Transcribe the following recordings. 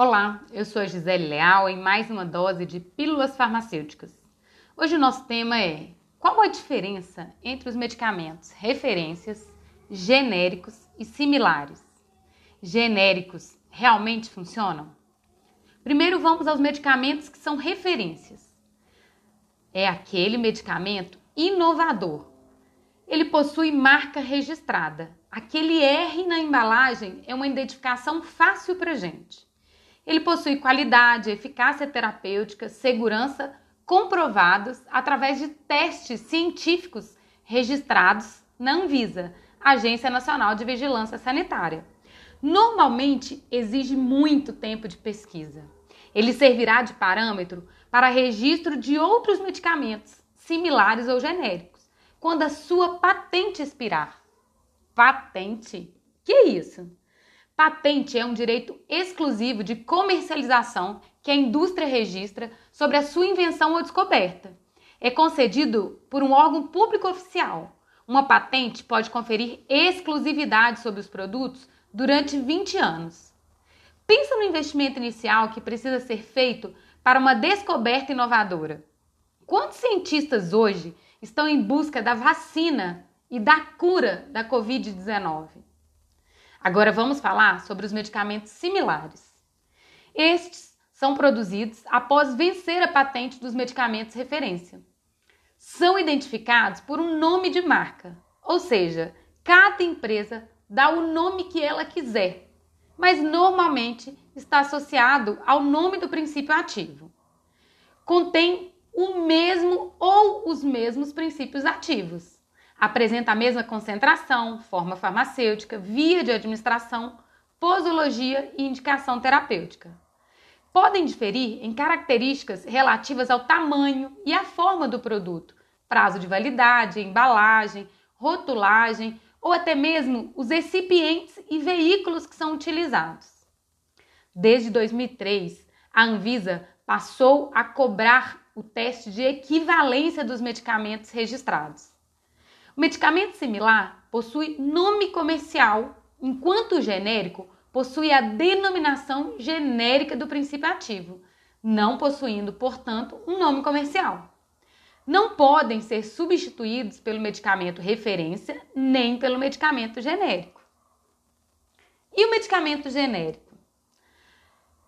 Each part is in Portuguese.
Olá, eu sou a Gisele Leal em mais uma dose de Pílulas Farmacêuticas. Hoje o nosso tema é qual a diferença entre os medicamentos referências, genéricos e similares? Genéricos realmente funcionam? Primeiro vamos aos medicamentos que são referências. É aquele medicamento inovador. Ele possui marca registrada. Aquele R na embalagem é uma identificação fácil para gente. Ele possui qualidade, eficácia terapêutica, segurança comprovados através de testes científicos registrados na Anvisa, Agência Nacional de Vigilância Sanitária. Normalmente exige muito tempo de pesquisa. Ele servirá de parâmetro para registro de outros medicamentos similares ou genéricos, quando a sua patente expirar. Patente? Que isso? Patente é um direito exclusivo de comercialização que a indústria registra sobre a sua invenção ou descoberta. É concedido por um órgão público oficial. Uma patente pode conferir exclusividade sobre os produtos durante 20 anos. Pensa no investimento inicial que precisa ser feito para uma descoberta inovadora. Quantos cientistas hoje estão em busca da vacina e da cura da Covid-19? Agora vamos falar sobre os medicamentos similares. Estes são produzidos após vencer a patente dos medicamentos referência. São identificados por um nome de marca, ou seja, cada empresa dá o nome que ela quiser, mas normalmente está associado ao nome do princípio ativo. Contém o mesmo ou os mesmos princípios ativos apresenta a mesma concentração, forma farmacêutica, via de administração, posologia e indicação terapêutica. Podem diferir em características relativas ao tamanho e à forma do produto, prazo de validade, embalagem, rotulagem ou até mesmo os recipientes e veículos que são utilizados. Desde 2003, a Anvisa passou a cobrar o teste de equivalência dos medicamentos registrados. O medicamento similar possui nome comercial, enquanto o genérico possui a denominação genérica do princípio ativo, não possuindo, portanto, um nome comercial. Não podem ser substituídos pelo medicamento referência nem pelo medicamento genérico. E o medicamento genérico?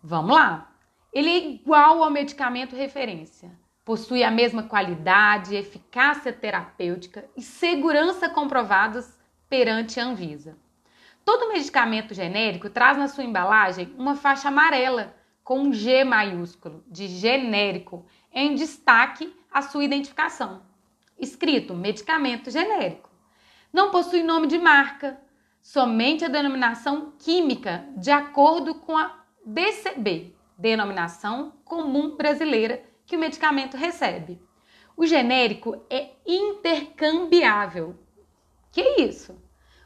Vamos lá. Ele é igual ao medicamento referência, possui a mesma qualidade, eficácia terapêutica e segurança comprovados perante a Anvisa. Todo medicamento genérico traz na sua embalagem uma faixa amarela com um G maiúsculo de genérico em destaque à sua identificação. Escrito medicamento genérico. Não possui nome de marca, somente a denominação química de acordo com a DCB, denominação comum brasileira que o medicamento recebe. O genérico é intercambiável. Que é isso?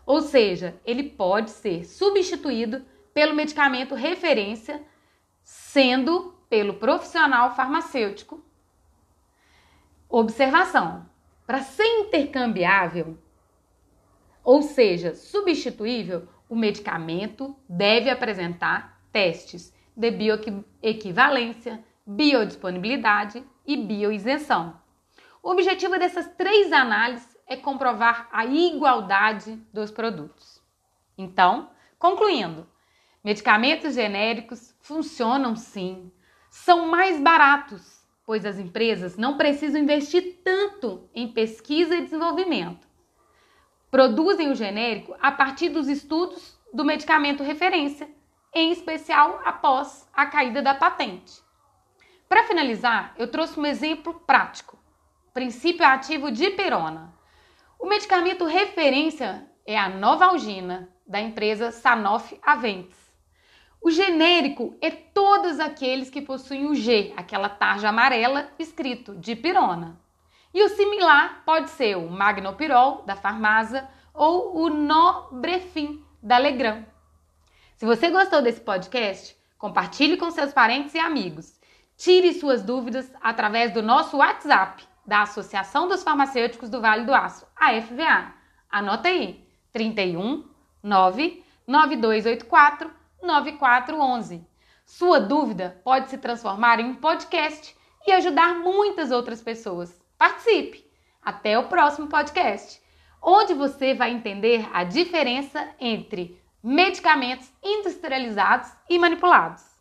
Ou seja, ele pode ser substituído pelo medicamento referência, sendo pelo profissional farmacêutico. Observação: para ser intercambiável, ou seja, substituível, o medicamento deve apresentar testes de bioequivalência, biodisponibilidade e bioisenção. O objetivo dessas três análises é comprovar a igualdade dos produtos. Então, concluindo, medicamentos genéricos funcionam sim, são mais baratos, pois as empresas não precisam investir tanto em pesquisa e desenvolvimento. Produzem o genérico a partir dos estudos do medicamento referência, em especial após a caída da patente. Para finalizar, eu trouxe um exemplo prático: princípio ativo de pirona. O medicamento referência é a Novalgina, da empresa Sanofi Aventis. O genérico é todos aqueles que possuem o G, aquela tarja amarela escrito de pirona. E o similar pode ser o Magnopirol, da Farmasa, ou o Nobrefin, da Legrand. Se você gostou desse podcast, compartilhe com seus parentes e amigos. Tire suas dúvidas através do nosso WhatsApp da Associação dos Farmacêuticos do Vale do Aço, a FVA. Anota aí: 31 9 9284 9411. Sua dúvida pode se transformar em um podcast e ajudar muitas outras pessoas. Participe! Até o próximo podcast, onde você vai entender a diferença entre medicamentos industrializados e manipulados.